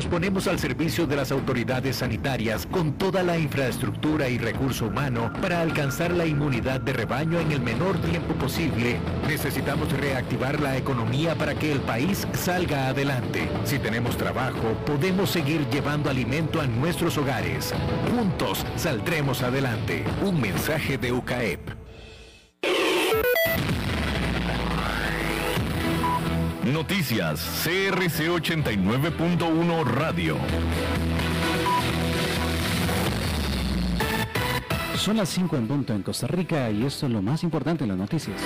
nos ponemos al servicio de las autoridades sanitarias con toda la infraestructura y recurso humano para alcanzar la inmunidad de rebaño en el menor tiempo posible, necesitamos reactivar la economía para que el país salga adelante. Si tenemos trabajo, podemos seguir llevando alimento a nuestros hogares. Juntos saldremos adelante. Un mensaje de UCAEP. Noticias CRC 89.1 Radio. Son las 5 en punto en Costa Rica y esto es lo más importante en las noticias.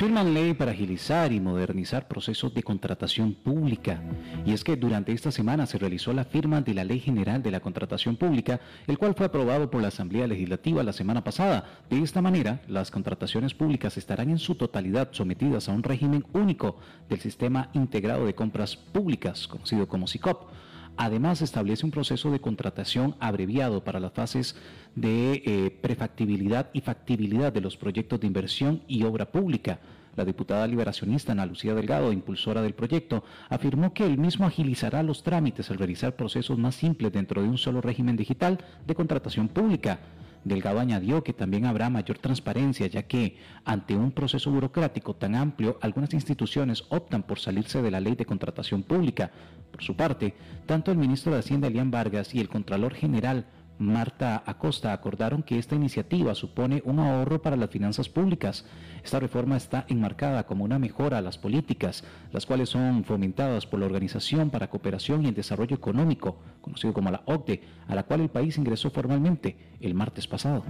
Firman ley para agilizar y modernizar procesos de contratación pública. Y es que durante esta semana se realizó la firma de la Ley General de la Contratación Pública, el cual fue aprobado por la Asamblea Legislativa la semana pasada. De esta manera, las contrataciones públicas estarán en su totalidad sometidas a un régimen único del Sistema Integrado de Compras Públicas, conocido como SICOP. Además, establece un proceso de contratación abreviado para las fases de eh, prefactibilidad y factibilidad de los proyectos de inversión y obra pública. La diputada liberacionista Ana Lucía Delgado, impulsora del proyecto, afirmó que el mismo agilizará los trámites al realizar procesos más simples dentro de un solo régimen digital de contratación pública. Delgado añadió que también habrá mayor transparencia, ya que ante un proceso burocrático tan amplio, algunas instituciones optan por salirse de la ley de contratación pública. Por su parte, tanto el ministro de Hacienda, Elian Vargas, y el Contralor General, Marta Acosta acordaron que esta iniciativa supone un ahorro para las finanzas públicas. Esta reforma está enmarcada como una mejora a las políticas, las cuales son fomentadas por la Organización para Cooperación y el Desarrollo Económico, conocido como la OCDE, a la cual el país ingresó formalmente el martes pasado.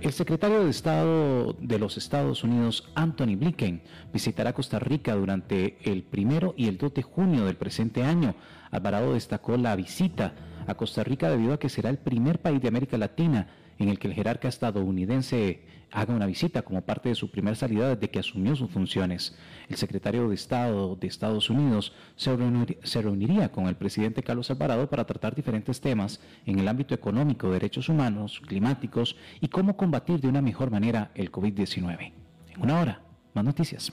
El secretario de Estado de los Estados Unidos, Anthony Blinken, visitará Costa Rica durante el primero y el 2 de junio del presente año. Alvarado destacó la visita a Costa Rica debido a que será el primer país de América Latina en el que el jerarca estadounidense haga una visita como parte de su primera salida desde que asumió sus funciones. El secretario de Estado de Estados Unidos se, reuniría con el presidente Carlos Alvarado para tratar diferentes temas en el ámbito económico, derechos humanos, climáticos y cómo combatir de una mejor manera el COVID-19. En una hora, más noticias.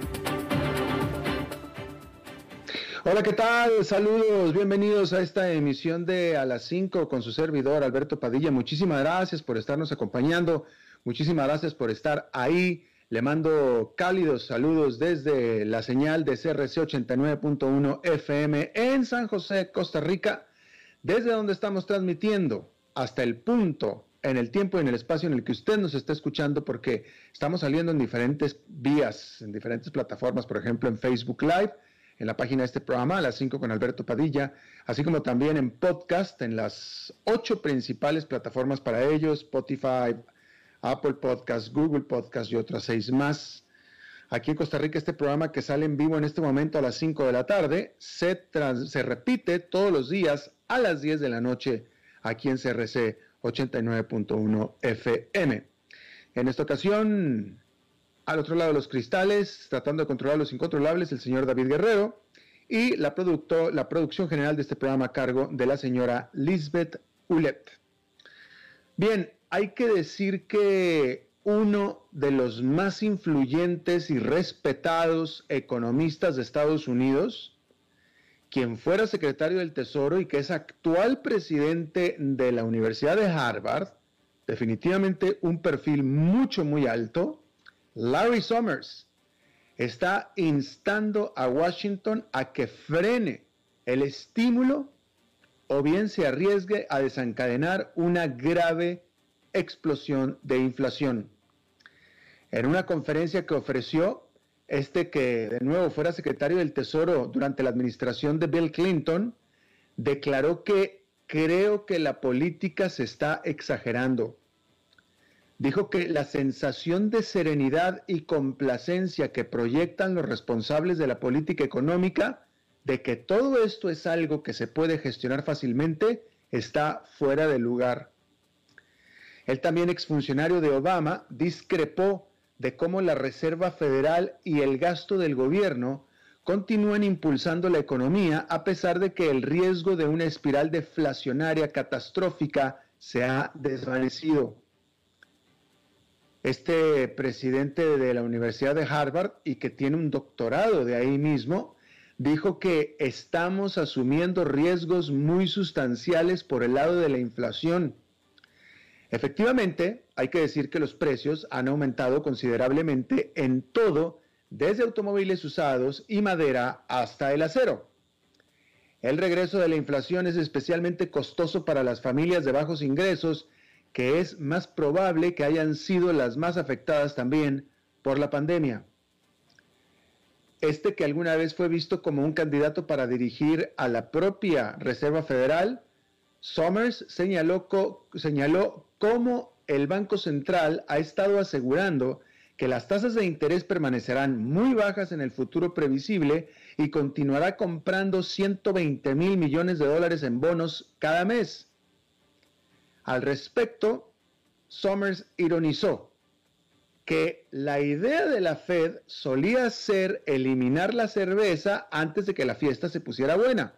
Hola, ¿qué tal? Saludos, bienvenidos a esta emisión de A las 5 con su servidor Alberto Padilla. Muchísimas gracias por estarnos acompañando, muchísimas gracias por estar ahí. Le mando cálidos saludos desde la señal de CRC 89.1 FM en San José, Costa Rica, desde donde estamos transmitiendo hasta el punto, en el tiempo y en el espacio en el que usted nos está escuchando, porque estamos saliendo en diferentes vías, en diferentes plataformas, por ejemplo en Facebook Live, en la página de este programa, a las 5 con Alberto Padilla, así como también en podcast, en las ocho principales plataformas para ellos, Spotify, Apple Podcast, Google Podcast y otras seis más. Aquí en Costa Rica este programa que sale en vivo en este momento a las 5 de la tarde se, se repite todos los días a las 10 de la noche aquí en CRC 89.1 FM. En esta ocasión Al otro lado de los cristales, tratando de controlar los incontrolables, el señor David Guerrero. Y la, la producción general de este programa a cargo de la señora Lisbeth Ulet. Bien, hay que decir que uno de los más influyentes y respetados economistas de Estados Unidos, quien fuera secretario del Tesoro y que es actual presidente de la Universidad de Harvard, definitivamente un perfil mucho, muy alto, Larry Summers, está instando a Washington a que frene el estímulo o bien se arriesgue a desencadenar una grave explosión de inflación. En una conferencia que ofreció este que de nuevo fuera secretario del Tesoro durante la administración de Bill Clinton, declaró que creo que la política se está exagerando. Dijo que la sensación de serenidad y complacencia que proyectan los responsables de la política económica de que todo esto es algo que se puede gestionar fácilmente está fuera de lugar. Él también exfuncionario de Obama discrepó de cómo la Reserva Federal y el gasto del gobierno continúan impulsando la economía a pesar de que el riesgo de una espiral deflacionaria catastrófica se ha desvanecido. Este presidente de la Universidad de Harvard y que tiene un doctorado de ahí mismo, dijo que estamos asumiendo riesgos muy sustanciales por el lado de la inflación Efectivamente, hay que decir que los precios han aumentado considerablemente en todo, desde automóviles usados y madera hasta el acero. El regreso de la inflación es especialmente costoso para las familias de bajos ingresos, que es más probable que hayan sido las más afectadas también por la pandemia. Este que alguna vez fue visto como un candidato para dirigir a la propia Reserva Federal, Summers señaló, señaló cómo el Banco Central ha estado asegurando que las tasas de interés permanecerán muy bajas en el futuro previsible y continuará comprando 120 mil millones de dólares en bonos cada mes. Al respecto, Summers ironizó que la idea de la Fed solía ser eliminar la cerveza antes de que la fiesta se pusiera buena.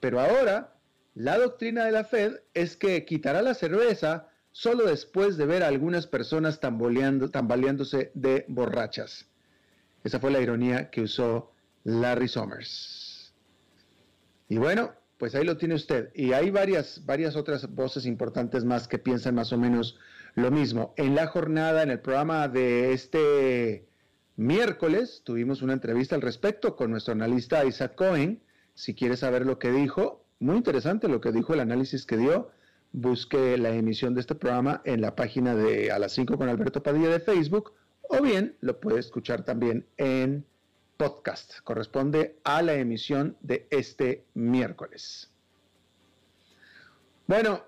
Pero ahora la doctrina de la Fed es que quitará la cerveza solo después de ver a algunas personas tambaleándose de borrachas. Esa fue la ironía que usó Larry Summers. Y bueno, pues ahí lo tiene usted. Y hay varias, varias otras voces importantes más que piensan más o menos lo mismo. En la jornada, en el programa de este miércoles, tuvimos una entrevista al respecto con nuestro analista Isaac Cohen. Si quiere saber lo que dijo, muy interesante lo que dijo el análisis que dio. Busque la emisión de este programa en la página de A las 5 con Alberto Padilla de Facebook o bien lo puede escuchar también en podcast. Corresponde a la emisión de este miércoles. Bueno,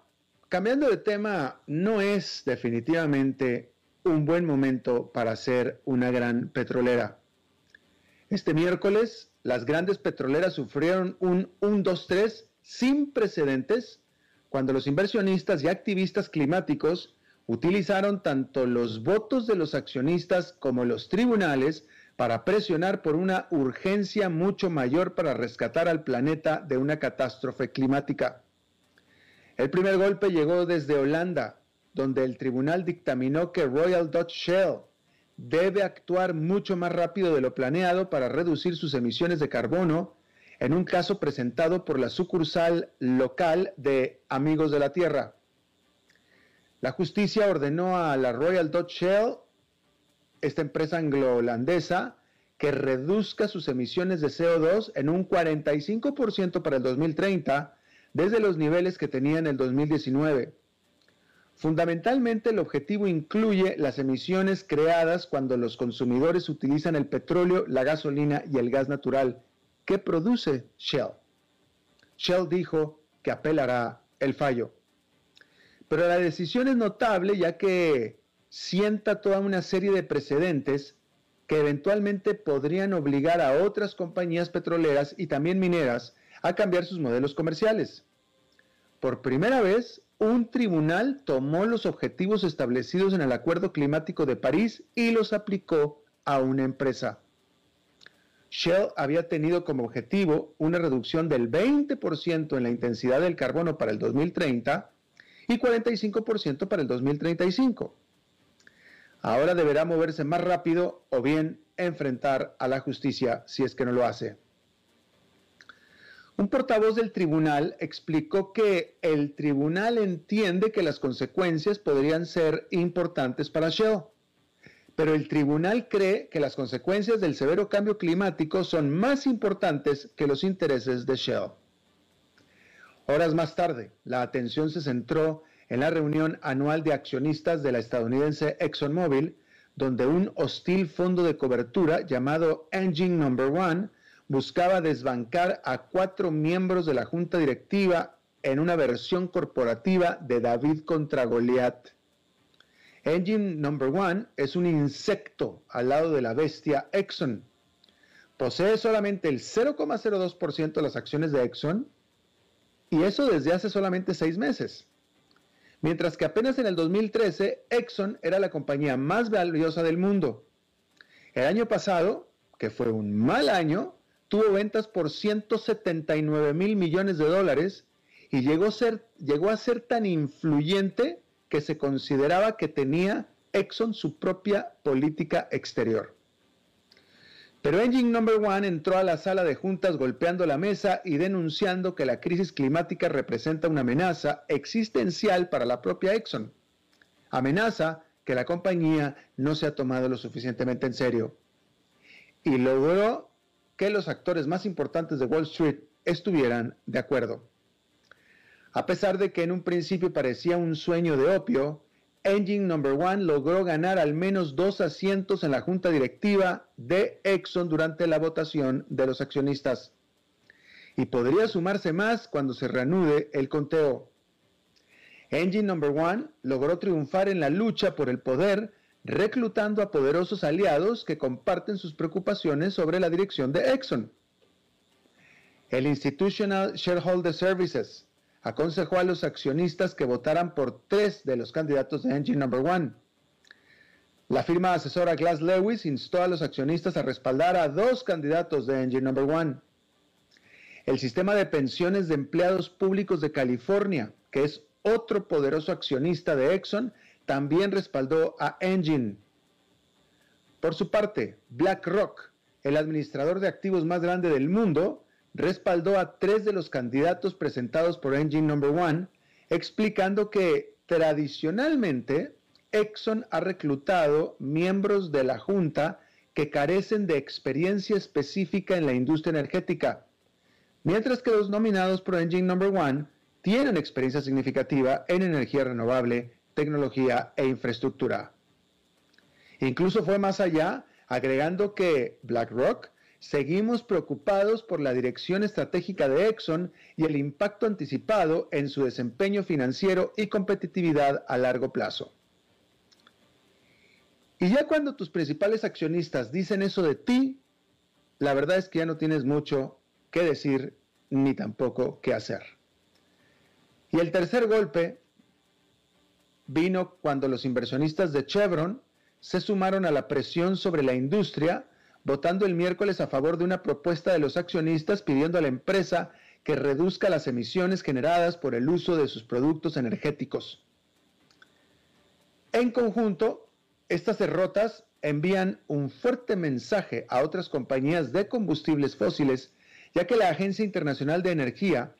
cambiando de tema, no es definitivamente un buen momento para ser una gran petrolera. Este miércoles, las grandes petroleras sufrieron un 1-2-3 sin precedentes cuando los inversionistas y activistas climáticos utilizaron tanto los votos de los accionistas como los tribunales para presionar por una urgencia mucho mayor para rescatar al planeta de una catástrofe climática. El primer golpe llegó desde Holanda, donde el tribunal dictaminó que Royal Dutch Shell debe actuar mucho más rápido de lo planeado para reducir sus emisiones de carbono en un caso presentado por la sucursal local de Amigos de la Tierra. La justicia ordenó a la Royal Dutch Shell, esta empresa anglo-holandesa, que reduzca sus emisiones de CO2 en un 45% para el 2030 desde los niveles que tenía en el 2019. Fundamentalmente el objetivo incluye las emisiones creadas cuando los consumidores utilizan el petróleo, la gasolina y el gas natural ¿Qué produce Shell. Shell dijo que apelará el fallo. Pero la decisión es notable ya que sienta toda una serie de precedentes que eventualmente podrían obligar a otras compañías petroleras y también mineras a cambiar sus modelos comerciales. Por primera vez, un tribunal tomó los objetivos establecidos en el Acuerdo Climático de París y los aplicó a una empresa. Shell había tenido como objetivo una reducción del 20% en la intensidad del carbono para el 2030 y 45% para el 2035. Ahora deberá moverse más rápido o bien enfrentar a la justicia si es que no lo hace. Un portavoz del tribunal explicó que el tribunal entiende que las consecuencias podrían ser importantes para Shell pero el tribunal cree que las consecuencias del severo cambio climático son más importantes que los intereses de Shell. Horas más tarde, la atención se centró en la reunión anual de accionistas de la estadounidense ExxonMobil, donde un hostil fondo de cobertura llamado Engine Number One buscaba desbancar a cuatro miembros de la junta directiva en una versión corporativa de David contra Goliath. Engine Number One es un insecto al lado de la bestia Exxon. Posee solamente el 0,02% de las acciones de Exxon y eso desde hace solamente seis meses. Mientras que apenas en el 2013 Exxon era la compañía más valiosa del mundo. El año pasado, que fue un mal año, tuvo ventas por 179 mil millones de dólares y llegó a ser, tan influyente que se consideraba que tenía Exxon su propia política exterior. Pero Engine Number One entró a la sala de juntas golpeando la mesa y denunciando que la crisis climática representa una amenaza existencial para la propia Exxon. Amenaza que la compañía no se ha tomado lo suficientemente en serio. Y logró que los actores más importantes de Wall Street estuvieran de acuerdo. A pesar de que en un principio parecía un sueño de opio, Engine Number One logró ganar al menos dos asientos en la junta directiva de Exxon durante la votación de los accionistas. Y podría sumarse más cuando se reanude el conteo. Engine Number One logró triunfar en la lucha por el poder, reclutando a poderosos aliados que comparten sus preocupaciones sobre la dirección de Exxon. El Institutional Shareholder Services, aconsejó a los accionistas que votaran por tres de los candidatos de Engine Number One. La firma asesora Glass Lewis instó a los accionistas a respaldar a dos candidatos de Engine Number One. El sistema de pensiones de empleados públicos de California, que es otro poderoso accionista de Exxon, también respaldó a Engine. Por su parte, BlackRock, el administrador de activos más grande del mundo, respaldó a tres de los candidatos presentados por Engine Number One, explicando que tradicionalmente Exxon ha reclutado miembros de la Junta que carecen de experiencia específica en la industria energética, mientras que los nominados por Engine Number One tienen experiencia significativa en energía renovable, tecnología e infraestructura. Incluso fue más allá, agregando que BlackRock seguimos preocupados por la dirección estratégica de Exxon y el impacto anticipado en su desempeño financiero y competitividad a largo plazo. Y ya cuando tus principales accionistas dicen eso de ti, la verdad es que ya no tienes mucho que decir ni tampoco qué hacer. Y el tercer golpe vino cuando los inversionistas de Chevron se sumaron a la presión sobre la industria votando el miércoles a favor de una propuesta de los accionistas pidiendo a la empresa que reduzca las emisiones generadas por el uso de sus productos energéticos. En conjunto, estas derrotas envían un fuerte mensaje a otras compañías de combustibles fósiles, ya que la Agencia Internacional de Energía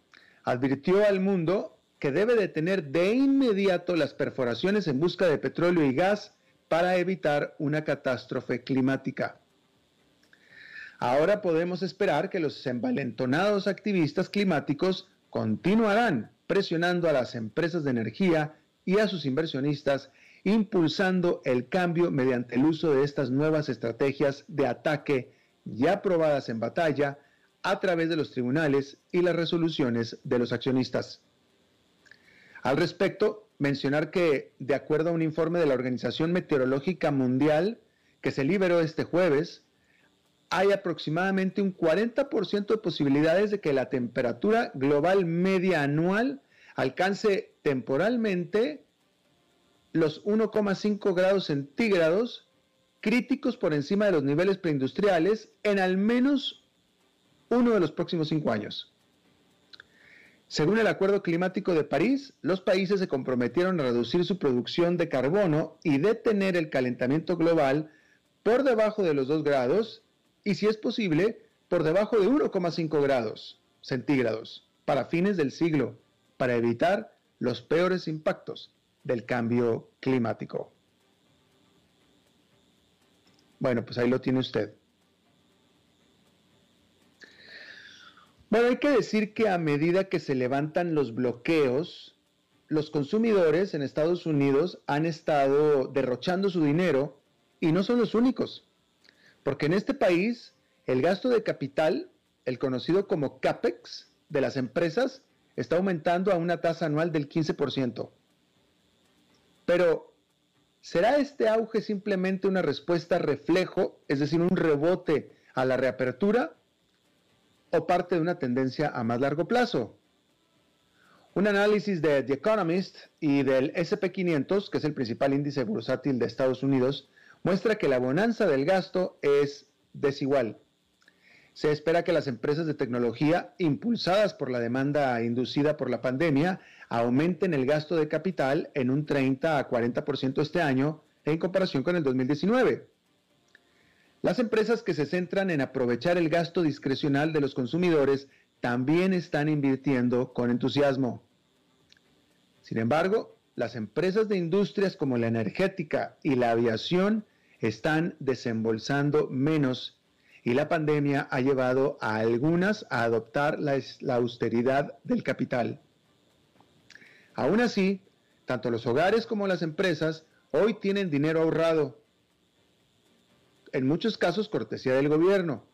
advirtió al mundo que debe detener de inmediato las perforaciones en busca de petróleo y gas para evitar una catástrofe climática. Ahora podemos esperar que los envalentonados activistas climáticos continuarán presionando a las empresas de energía y a sus inversionistas, impulsando el cambio mediante el uso de estas nuevas estrategias de ataque ya probadas en batalla a través de los tribunales y las resoluciones de los accionistas. Al respecto, mencionar que, de acuerdo a un informe de la Organización Meteorológica Mundial que se liberó este jueves, hay aproximadamente un 40% de posibilidades de que la temperatura global media anual alcance temporalmente los 1,5 grados centígrados críticos por encima de los niveles preindustriales en al menos uno de los próximos cinco años. Según el Acuerdo Climático de París, los países se comprometieron a reducir su producción de carbono y detener el calentamiento global por debajo de los 2 grados y, si es posible, por debajo de 1,5 grados centígrados para fines del siglo, para evitar los peores impactos del cambio climático. Bueno, pues ahí lo tiene usted. Bueno, hay que decir que a medida que se levantan los bloqueos, los consumidores en Estados Unidos han estado derrochando su dinero y no son los únicos, porque en este país el gasto de capital, el conocido como CAPEX de las empresas, está aumentando a una tasa anual del 15%. Pero, ¿será este auge simplemente una respuesta reflejo, es decir, un rebote a la reapertura? o parte de una tendencia a más largo plazo. Un análisis de The Economist y del SP500, que es el principal índice bursátil de Estados Unidos, muestra que la bonanza del gasto es desigual. Se espera que las empresas de tecnología, impulsadas por la demanda inducida por la pandemia, aumenten el gasto de capital en un 30 a 40% este año en comparación con el 2019. Las empresas que se centran en aprovechar el gasto discrecional de los consumidores también están invirtiendo con entusiasmo. Sin embargo, las empresas de industrias como la energética y la aviación están desembolsando menos y la pandemia ha llevado a algunas a adoptar la, austeridad del capital. Aún así, tanto los hogares como las empresas hoy tienen dinero ahorrado en muchos casos cortesía del gobierno.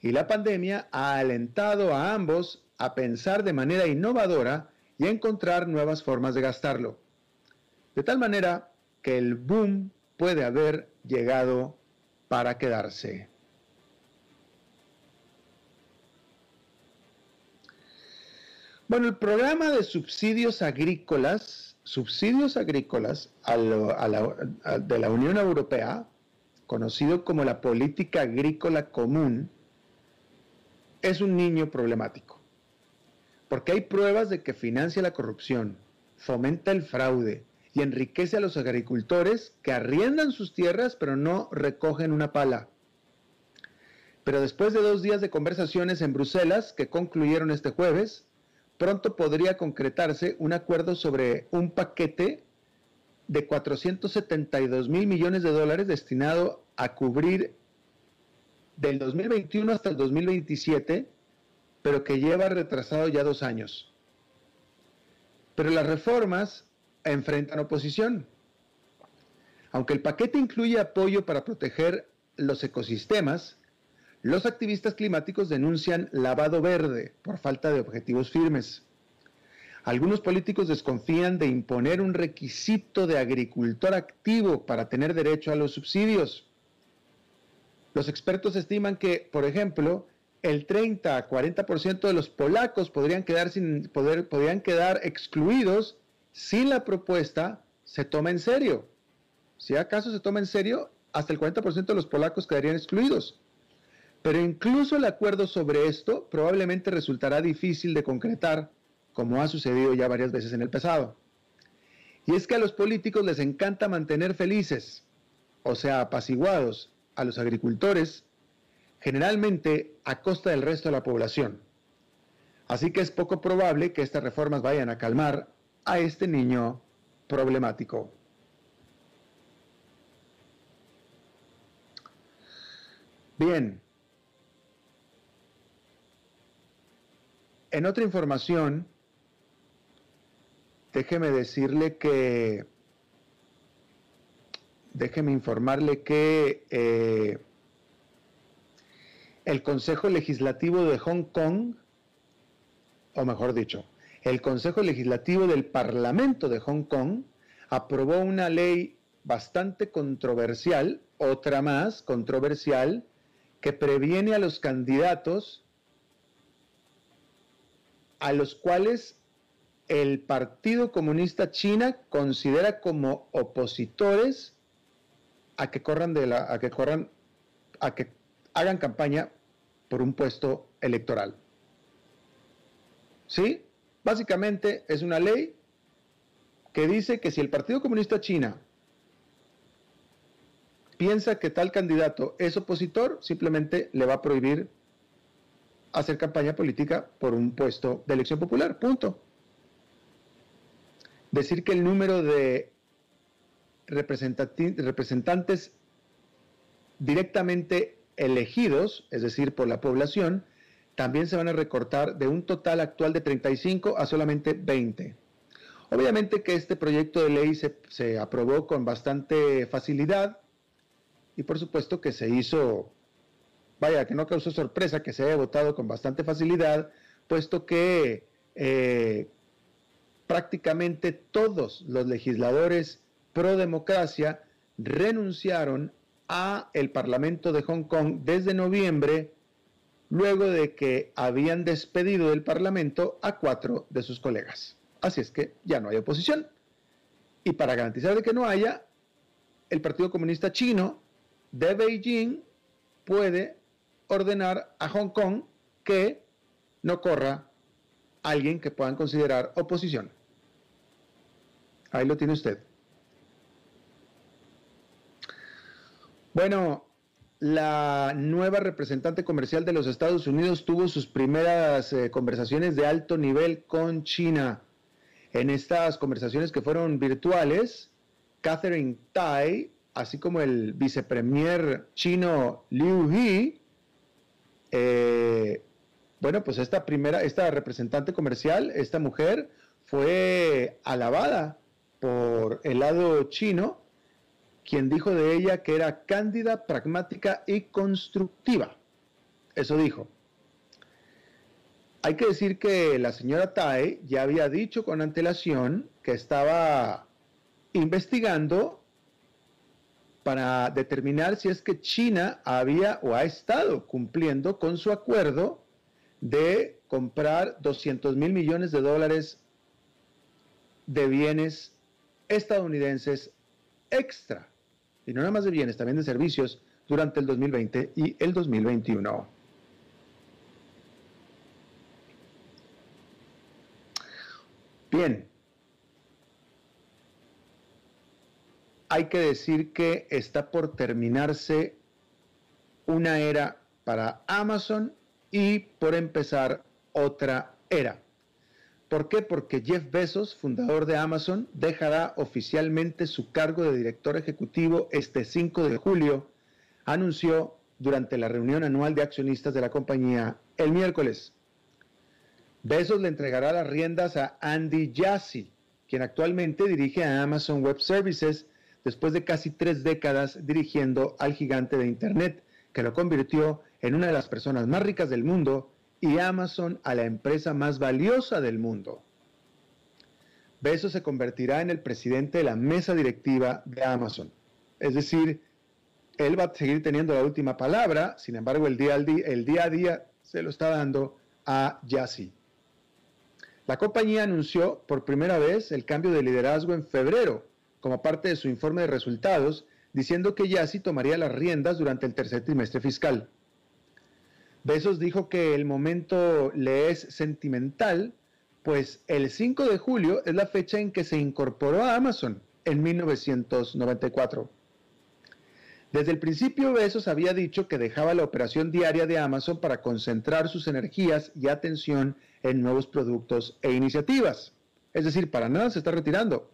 Y la pandemia ha alentado a ambos a pensar de manera innovadora y a encontrar nuevas formas de gastarlo. De tal manera que el boom puede haber llegado para quedarse. Bueno, el programa de subsidios agrícolas, subsidios agrícolas de la Unión Europea, conocido como la política agrícola común, es un niño problemático, porque hay pruebas de que financia la corrupción, fomenta el fraude y enriquece a los agricultores que arriendan sus tierras pero no recogen una pala. Pero después de dos días de conversaciones en Bruselas, que concluyeron este jueves, pronto podría concretarse un acuerdo sobre un paquete de 472 mil millones de dólares destinado a cubrir del 2021 hasta el 2027, pero que lleva retrasado ya dos años. Pero las reformas enfrentan oposición. Aunque el paquete incluye apoyo para proteger los ecosistemas, los activistas climáticos denuncian lavado verde por falta de objetivos firmes. Algunos políticos desconfían de imponer un requisito de agricultor activo para tener derecho a los subsidios. Los expertos estiman que, por ejemplo, el 30 a 40% de los polacos podrían quedar, sin poder, podrían quedar excluidos si la propuesta se toma en serio. Si acaso se toma en serio, hasta el 40% de los polacos quedarían excluidos. Pero incluso el acuerdo sobre esto probablemente resultará difícil de concretar como ha sucedido ya varias veces en el pasado. Y es que a los políticos les encanta mantener felices, o sea, apaciguados, a los agricultores, generalmente a costa del resto de la población. Así que es poco probable que estas reformas vayan a calmar a este niño problemático. Bien. En otra información, déjeme decirle que, déjeme informarle que eh, el Consejo Legislativo de Hong Kong, o mejor dicho, el Consejo Legislativo del Parlamento de Hong Kong aprobó una ley bastante controversial, otra más controversial, que previene a los candidatos a los cuales el Partido Comunista China considera como opositores a que corran de la, a que corran, a que hagan campaña por un puesto electoral. ¿Sí? Básicamente es una ley que dice que si el Partido Comunista China piensa que tal candidato es opositor, simplemente le va a prohibir hacer campaña política por un puesto de elección popular. Punto. Decir que el número de representantes directamente elegidos, es decir, por la población, también se van a recortar de un total actual de 35 a solamente 20. Obviamente que este proyecto de ley se, aprobó con bastante facilidad y por supuesto que se hizo, vaya, que no causó sorpresa que se haya votado con bastante facilidad, puesto que eh, prácticamente todos los legisladores pro democracia renunciaron a el Parlamento de Hong Kong desde noviembre, luego de que habían despedido del Parlamento a cuatro de sus colegas. Así es que ya no hay oposición. Y para garantizar de que no haya, el Partido Comunista Chino de Beijing puede ordenar a Hong Kong que no corra alguien que puedan considerar oposición. Ahí lo tiene usted. Bueno, la nueva representante comercial de los Estados Unidos tuvo sus primeras eh, conversaciones de alto nivel con China. En estas conversaciones que fueron virtuales, Catherine Tai, así como el vicepremier chino Liu He, eh, bueno, pues esta primera, esta representante comercial, esta mujer, fue alabada por el lado chino quien dijo de ella que era cándida, pragmática y constructiva. Eso dijo. Hay que decir que la señora Tai ya había dicho con antelación que estaba investigando para determinar si es que China había o ha estado cumpliendo con su acuerdo de comprar 200 mil millones de dólares de bienes estadounidenses extra y no nada más de bienes, también de servicios durante el 2020 y el 2021. Bien, hay que decir que está por terminarse una era para Amazon y por empezar otra era. ¿Por qué? Porque Jeff Bezos, fundador de Amazon, dejará oficialmente su cargo de director ejecutivo este 5 de julio, anunció durante la reunión anual de accionistas de la compañía el miércoles. Bezos le entregará las riendas a Andy Jassy, quien actualmente dirige a Amazon Web Services después de casi tres décadas dirigiendo al gigante de Internet, que lo convirtió en una de las personas más ricas del mundo y Amazon a la empresa más valiosa del mundo. Bezos se convertirá en el presidente de la mesa directiva de Amazon. Es decir, él va a seguir teniendo la última palabra, sin embargo el día, el día a día se lo está dando a Yassi. La compañía anunció por primera vez el cambio de liderazgo en febrero, como parte de su informe de resultados, diciendo que Yassi tomaría las riendas durante el tercer trimestre fiscal. Besos dijo que el momento le es sentimental, pues el 5 de julio es la fecha en que se incorporó a Amazon en 1994. Desde el principio Besos había dicho que dejaba la operación diaria de Amazon para concentrar sus energías y atención en nuevos productos e iniciativas. Es decir, para nada se está retirando.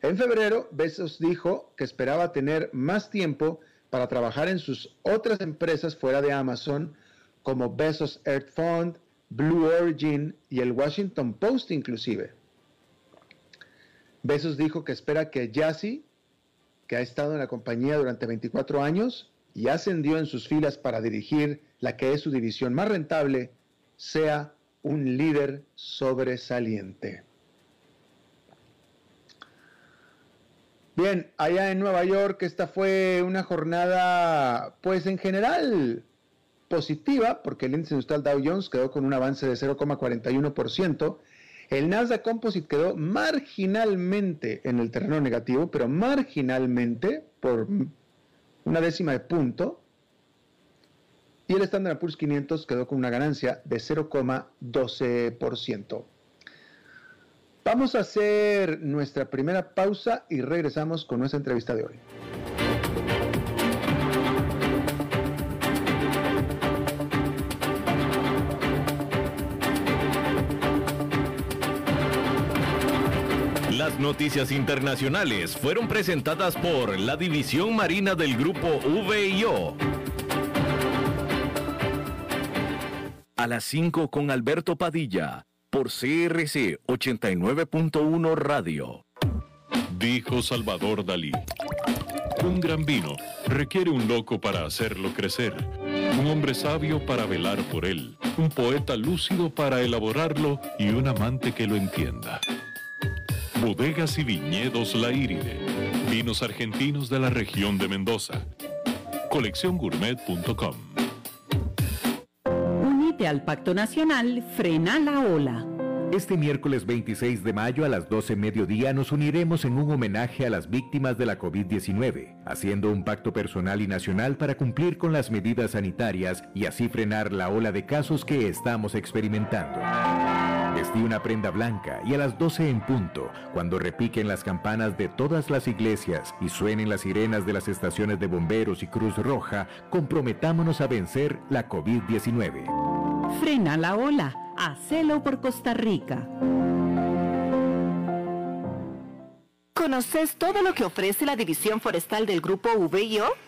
En febrero, Besos dijo que esperaba tener más tiempo para trabajar en sus otras empresas fuera de Amazon, como Bezos Earth Fund, Blue Origin y el Washington Post inclusive. Bezos dijo que espera que Jassy, que ha estado en la compañía durante 24 años y ascendió en sus filas para dirigir la que es su división más rentable, sea un líder sobresaliente. Bien, allá en Nueva York esta fue una jornada, pues en general, positiva, porque el índice industrial Dow Jones quedó con un avance de 0,41%, El Nasdaq Composite quedó marginalmente en el terreno negativo, pero marginalmente por una décima de punto. Y el Standard Poor's 500 quedó con una ganancia de 0,12%. Vamos a hacer nuestra primera pausa y regresamos con nuestra entrevista de hoy. Noticias internacionales fueron presentadas por la División Marina del Grupo VIO. A las 5 con Alberto Padilla, por CRC 89.1 Radio. Dijo Salvador Dalí. Un gran vino requiere un loco para hacerlo crecer, un hombre sabio para velar por él, un poeta lúcido para elaborarlo y un amante que lo entienda. Bodegas y viñedos La Iride. Vinos argentinos de la región de Mendoza. Colecciongourmet.com. Unite al Pacto Nacional, frena la ola. Este miércoles 26 de mayo a las 12 mediodía nos uniremos en un homenaje a las víctimas de la COVID-19, haciendo un pacto personal y nacional para cumplir con las medidas sanitarias y así frenar la ola de casos que estamos experimentando. Vestí una prenda blanca y a las 12 en punto, cuando repiquen las campanas de todas las iglesias y suenen las sirenas de las estaciones de bomberos y Cruz Roja, comprometámonos a vencer la COVID-19. Frena la ola. Hacelo por Costa Rica. ¿Conoces todo lo que ofrece la División Forestal del Grupo VIO?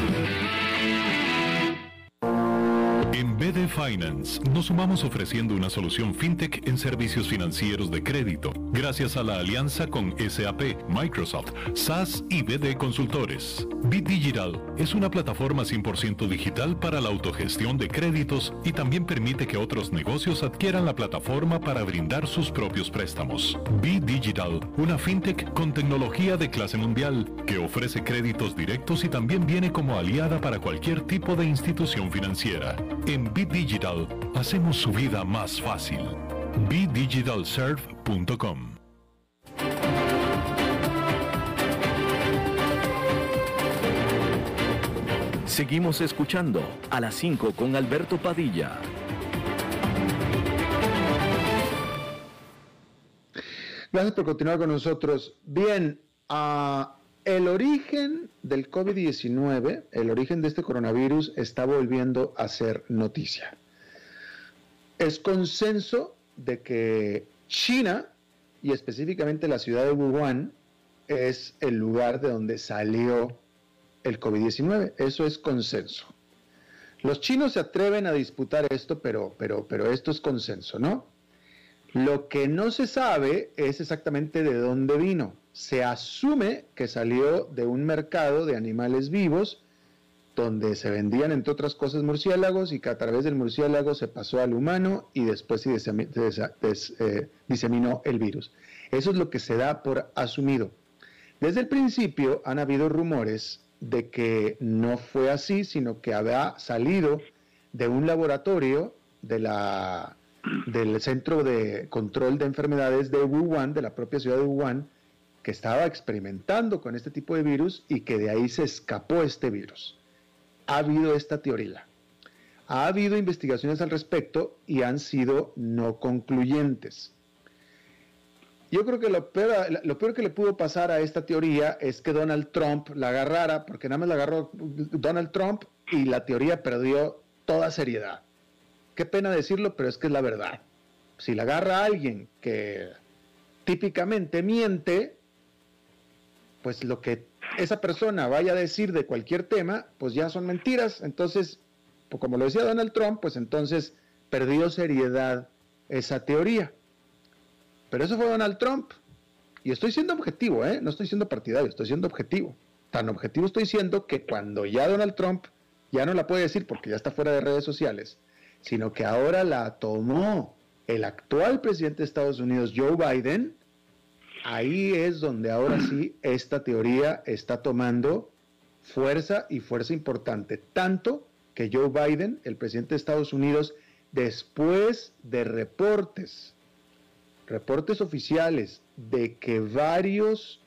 En BD Finance nos sumamos ofreciendo una solución fintech en servicios financieros de crédito, gracias a la alianza con SAP, Microsoft, SAS y BD Consultores. Bit Digital es una plataforma 100% digital para la autogestión de créditos y también permite que otros negocios adquieran la plataforma para brindar sus propios préstamos. Bit Digital, una fintech con tecnología de clase mundial que ofrece créditos directos y también viene como aliada para cualquier tipo de institución financiera. En Bit Digital hacemos su vida más fácil. BitDigitalServe.com Seguimos escuchando a las 5 con Alberto Padilla. Gracias por continuar con nosotros. Bien, ah, el origen del COVID-19, el origen de este coronavirus está volviendo a ser noticia. Es consenso de que China, y específicamente la ciudad de Wuhan, es el lugar de donde salió el COVID-19. Eso es consenso. Los chinos se atreven a disputar esto, pero, pero, pero esto es consenso, ¿no? Lo que no se sabe es exactamente de dónde vino. Se asume que salió de un mercado de animales vivos donde se vendían, entre otras cosas, murciélagos y que a través del murciélago se pasó al humano y después se eh, diseminó el virus. Eso es lo que se da por asumido. Desde el principio han habido rumores de que no fue así, sino que había salido de un laboratorio de la, del Centro de Control de Enfermedades de Wuhan, de la propia ciudad de Wuhan, que estaba experimentando con este tipo de virus y que de ahí se escapó este virus. Ha habido esta teoría. Ha habido investigaciones al respecto y han sido no concluyentes. Yo creo que lo peor, lo peor que le pudo pasar a esta teoría es que Donald Trump la agarrara, porque nada más la agarró Donald Trump y la teoría perdió toda seriedad. Qué pena decirlo, pero es que es la verdad. Si la agarra alguien que típicamente miente, pues lo que esa persona vaya a decir de cualquier tema, pues ya son mentiras. Entonces, pues como lo decía Donald Trump, pues entonces perdió seriedad esa teoría. Pero eso fue Donald Trump. Y estoy siendo objetivo, ¿eh? No estoy siendo partidario, estoy siendo objetivo. Tan objetivo estoy siendo que cuando ya Donald Trump ya no la puede decir porque ya está fuera de redes sociales, sino que ahora la tomó el actual presidente de Estados Unidos, Joe Biden, ahí es donde ahora sí esta teoría está tomando fuerza y fuerza importante. Tanto que Joe Biden, el presidente de Estados Unidos, después de reportes, reportes oficiales de que varios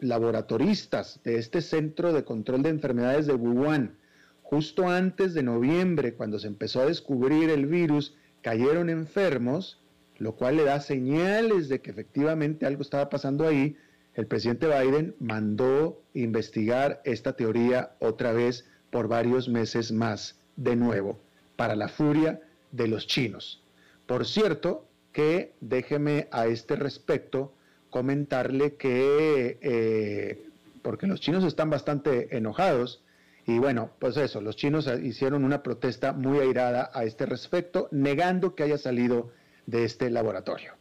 laboratoristas de este centro de control de enfermedades de Wuhan, justo antes de noviembre, cuando se empezó a descubrir el virus, cayeron enfermos, lo cual le da señales de que efectivamente algo estaba pasando ahí, el presidente Biden mandó investigar esta teoría otra vez por varios meses más, de nuevo, para la furia de los chinos. Por cierto, que déjeme a este respecto comentarle que, eh, porque los chinos están bastante enojados, y bueno, pues eso, los chinos hicieron una protesta muy airada a este respecto, negando que haya salido de este laboratorio.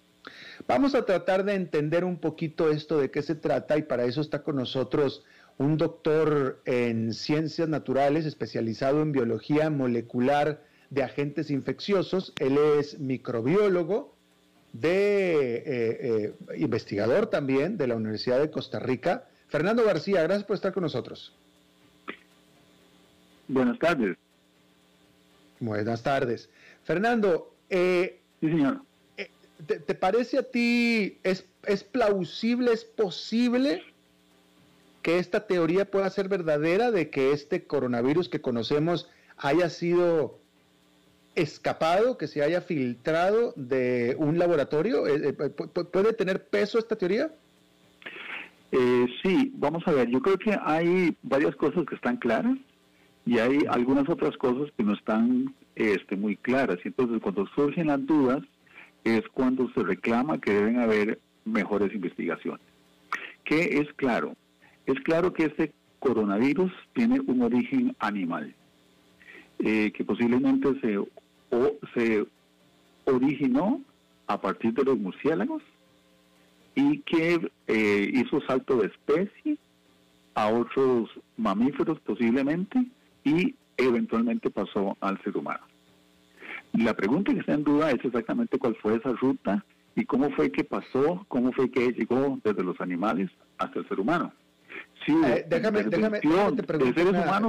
Vamos a tratar de entender un poquito esto de qué se trata y para eso está con nosotros un doctor en ciencias naturales especializado en biología molecular de agentes infecciosos. Él es microbiólogo, de eh, eh, investigador también de la Universidad de Costa Rica. Fernando García, gracias por estar con nosotros. Buenas tardes. Buenas tardes. Fernando, eh, sí, señor. ¿te, parece a ti, es, es plausible, es posible que esta teoría pueda ser verdadera de que este coronavirus que conocemos haya sido escapado, que se haya filtrado de un laboratorio? Eh, eh, ¿Puede tener peso esta teoría? Eh, sí, vamos a ver, yo creo que hay varias cosas que están claras y hay algunas otras cosas que no están este, muy claras. Y entonces cuando surgen las dudas es cuando se reclama que deben haber mejores investigaciones. ¿Qué es claro? Es claro que este coronavirus tiene un origen animal, que posiblemente se o se originó a partir de los murciélagos y que eh, hizo salto de especie a otros mamíferos posiblemente y eventualmente pasó al ser humano. La pregunta que está en duda es exactamente cuál fue esa ruta y cómo fue que pasó, cómo fue que llegó desde los animales hasta el ser humano. Eh, déjame, déjame,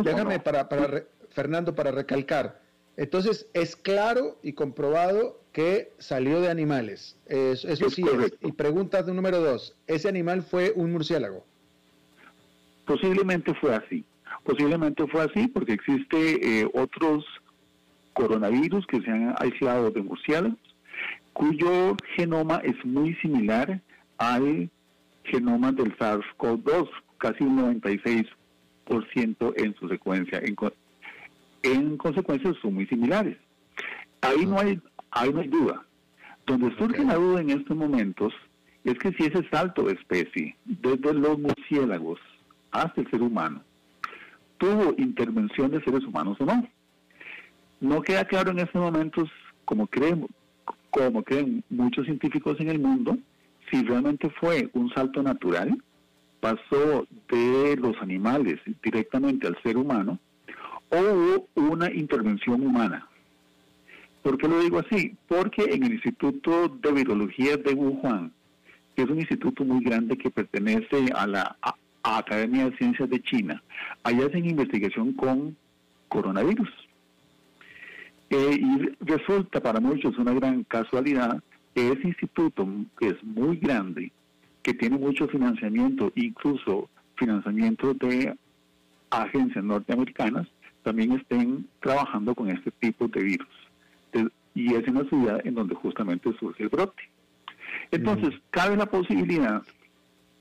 déjame, para, para Fernando, para recalcar, entonces, es claro y comprobado que salió de animales. eso sí es. Y pregunta número dos, ¿ese animal fue un murciélago? Posiblemente fue así. Posiblemente fue así porque existe eh, otros coronavirus que se han aislado de murciélagos, cuyo genoma es muy similar al genoma del SARS-CoV-2, casi un 96% en su secuencia, en, en consecuencia son muy similares. Ahí no hay, ahí no hay duda. Donde surge la duda en estos momentos es que si ese salto de especie, desde los murciélagos hasta el ser humano, tuvo intervención de seres humanos o no. No queda claro en estos momentos, como como creen muchos científicos en el mundo, si realmente fue un salto natural, pasó de los animales directamente al ser humano, o una intervención humana. ¿Por qué lo digo así? Porque en el Instituto de Virología de Wuhan, que es un instituto muy grande que pertenece a la Academia de Ciencias de China, allá hacen investigación con coronavirus. Eh, y resulta para muchos una gran casualidad que ese instituto, que es muy grande, que tiene mucho financiamiento, incluso financiamiento de agencias norteamericanas, también estén trabajando con este tipo de virus. y es en la ciudad en donde justamente surge el brote. Entonces, cabe la posibilidad,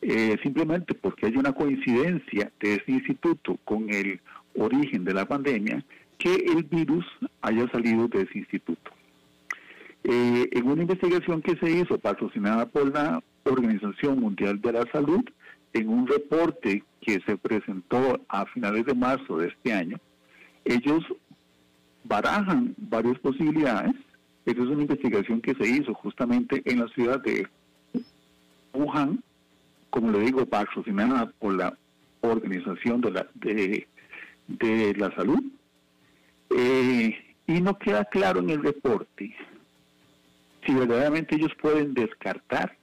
eh, simplemente porque hay una coincidencia de este instituto con el origen de la pandemia, que el virus haya salido de ese instituto. Eh, en una investigación que se hizo patrocinada por la Organización Mundial de la Salud, en un reporte que se presentó a finales de marzo de este año, ellos barajan varias posibilidades. Esa es una investigación que se hizo justamente en la ciudad de Wuhan, como le digo, patrocinada por la Organización de la, de, la Salud. Eh, y no queda claro en el reporte si verdaderamente ellos pueden descartar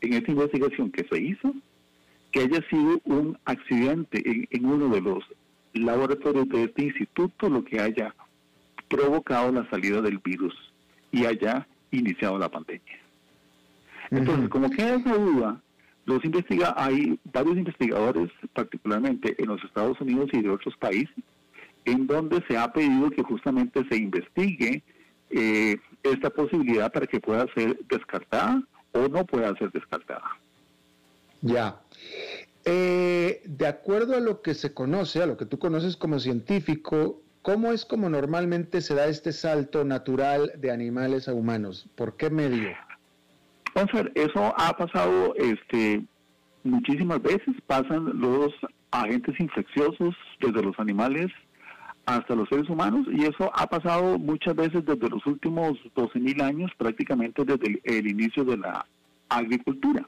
en esta investigación que se hizo que haya sido un accidente en, uno de los laboratorios de este instituto lo que haya provocado la salida del virus y haya iniciado la pandemia. Entonces, como queda esa duda, los investiga hay varios investigadores, particularmente en los Estados Unidos y de otros países, en donde se ha pedido que justamente se investigue eh, esta posibilidad para que pueda ser descartada o no pueda ser descartada. Ya. Eh, de acuerdo a lo que se conoce, a lo que tú conoces como científico, ¿cómo es como normalmente se da este salto natural de animales a humanos? ¿Por qué medio? Vamos a ver, eso ha pasado este, muchísimas veces. Pasan los agentes infecciosos desde los animales hasta los seres humanos y eso ha pasado muchas veces desde los últimos 12.000 años, prácticamente desde el, inicio de la agricultura.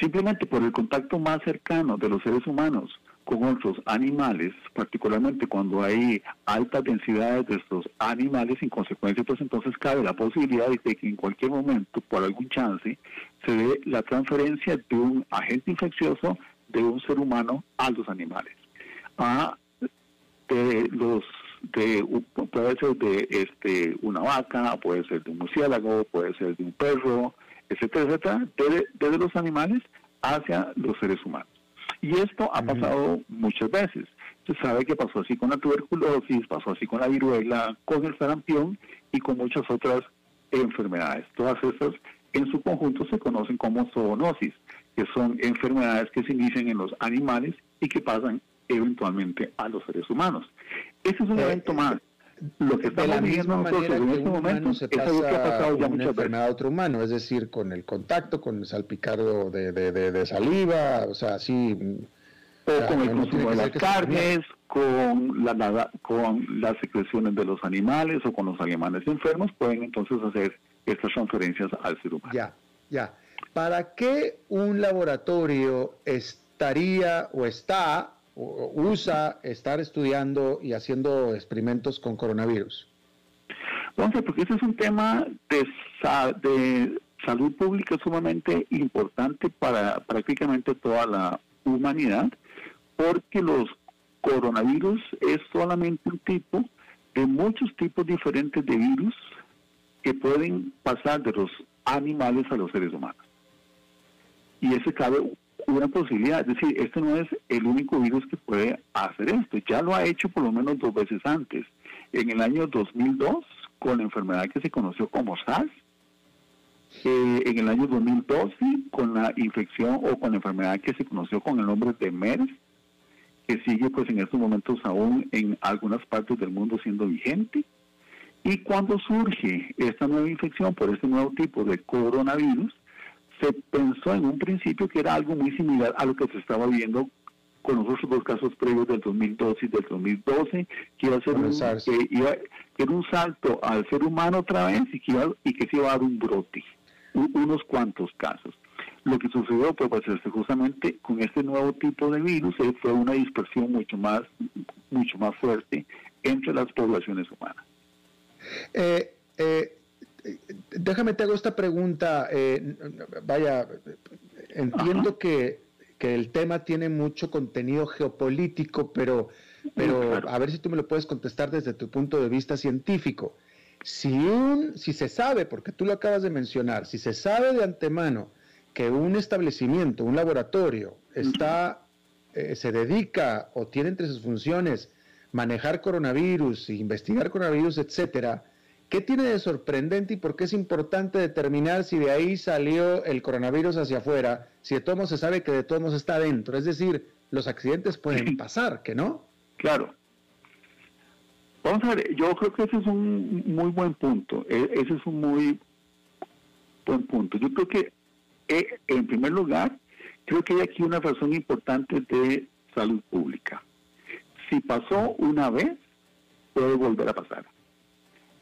Simplemente por el contacto más cercano de los seres humanos con otros animales, particularmente cuando hay altas densidades de estos animales, en consecuencia, pues entonces cabe la posibilidad de que en cualquier momento, por algún chance, se dé la transferencia de un agente infeccioso de un ser humano a los animales. A de los de puede ser de este una vaca, puede ser de un murciélago, puede ser de un perro, etcétera, etcétera, desde, los animales hacia los seres humanos. Y esto ha pasado muchas veces. Se sabe que pasó así con la tuberculosis, pasó así con la viruela, con el sarampión y con muchas otras enfermedades. Todas estas en su conjunto se conocen como zoonosis, que son enfermedades que se inician en los animales y que pasan eventualmente a los seres humanos. Ese es un eh, evento más. Lo que estamos viendo nosotros en este momento se pasa es algo que ha pasado ya muchas veces. a otro humano, es decir, con el contacto, con el salpicado de, de, de, saliva, o sea, así... O con el consumo de las carnes, con, la, con las secreciones de los animales o con los animales enfermos, pueden entonces hacer estas transferencias al ser humano. Ya, ya. ¿Para qué un laboratorio estaría o está usa estar estudiando y haciendo experimentos con coronavirus? Entonces, porque ese es un tema de, de salud pública sumamente importante para prácticamente toda la humanidad, porque los coronavirus es solamente un tipo de muchos tipos diferentes de virus que pueden pasar de los animales a los seres humanos. Y ese cabe una posibilidad. Es decir, este no es el único virus que puede hacer esto. Ya lo ha hecho por lo menos dos veces antes. En el año 2002, con la enfermedad que se conoció como SARS. Eh, en el año 2012, con la infección o con la enfermedad que se conoció con el nombre de MERS, que sigue pues en estos momentos aún en algunas partes del mundo siendo vigente. Y cuando surge esta nueva infección por este nuevo tipo de coronavirus, se pensó en un principio que era algo muy similar a lo que se estaba viendo con los otros dos casos previos del 2012 y del 2012, que iba a ser un, era un salto al ser humano otra vez y que, iba, y que se iba a dar un brote, unos cuantos casos. Lo que sucedió pues, pues justamente con este nuevo tipo de virus eh, fue una dispersión mucho más, mucho más fuerte entre las poblaciones humanas. Eh, eh, déjame te hago esta pregunta. Eh, vaya, entiendo que, el tema tiene mucho contenido geopolítico, pero, pero a ver si tú me lo puedes contestar desde tu punto de vista científico. Si, un, si se sabe, porque tú lo acabas de mencionar, si se sabe de antemano que un establecimiento, un laboratorio, está, eh, se dedica o tiene entre sus funciones manejar coronavirus, investigar coronavirus, etcétera, ¿Qué tiene de sorprendente y por qué es importante determinar si de ahí salió el coronavirus hacia afuera, si de todos se sabe que de todos está adentro? Es decir, los accidentes pueden pasar, ¿que no? Claro. Vamos a ver, yo creo que ese es un muy buen punto. E, ese es un muy buen punto. Yo creo que, eh, en primer lugar, creo que hay aquí una razón importante de salud pública. Si pasó una vez, puede volver a pasar.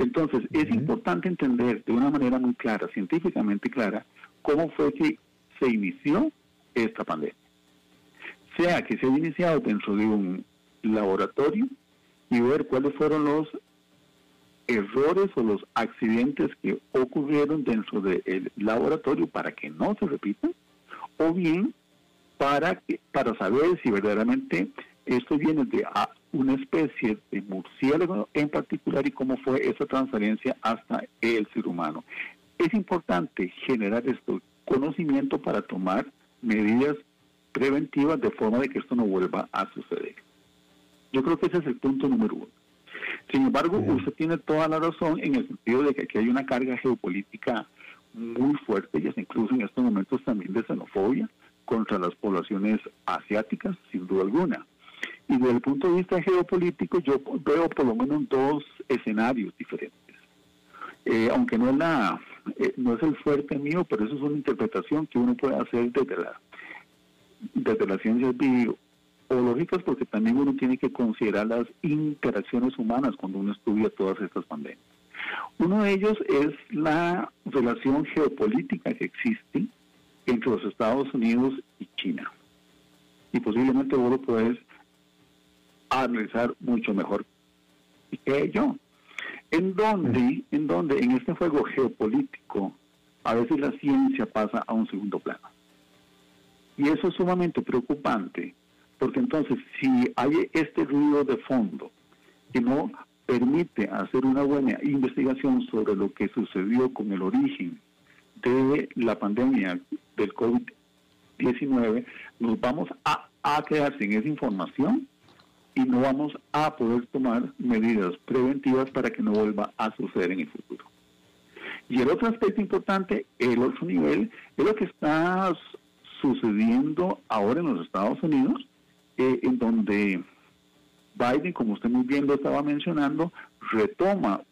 Entonces, es importante entender de una manera muy clara, científicamente clara, cómo fue que se inició esta pandemia. Sea que se haya iniciado dentro de un laboratorio y ver cuáles fueron los errores o los accidentes que ocurrieron dentro del laboratorio para que no se repitan, o bien para, para saber si verdaderamente esto viene de una especie de murciélago en particular y cómo fue esa transferencia hasta el ser humano. Es importante generar este conocimiento para tomar medidas preventivas de forma de que esto no vuelva a suceder. Yo creo que ese es el punto número uno. Sin embargo, usted tiene toda la razón en el sentido de que aquí hay una carga geopolítica muy fuerte y incluso en estos momentos también de xenofobia contra las poblaciones asiáticas, sin duda alguna. Y desde el punto de vista geopolítico yo veo por lo menos dos escenarios diferentes. Eh, aunque no es, la, eh, no es el fuerte mío, pero eso es una interpretación que uno puede hacer desde, la, desde las ciencias biológicas, porque también uno tiene que considerar las interacciones humanas cuando uno estudia todas estas pandemias. Uno de ellos es la relación geopolítica que existe entre los Estados Unidos y China. Y posiblemente vos lo analizar mucho mejor que yo. En donde, en donde en este juego geopolítico a veces la ciencia pasa a un segundo plano. Y eso es sumamente preocupante, porque entonces si hay este ruido de fondo que no permite hacer una buena investigación sobre lo que sucedió con el origen de la pandemia del COVID-19, nos vamos a, a quedar sin esa información y no vamos a poder tomar medidas preventivas para que no vuelva a suceder en el futuro. Y el otro aspecto importante, el otro nivel, es lo que está sucediendo ahora en los Estados Unidos, eh, en donde Biden, como usted muy bien lo estaba mencionando, retoma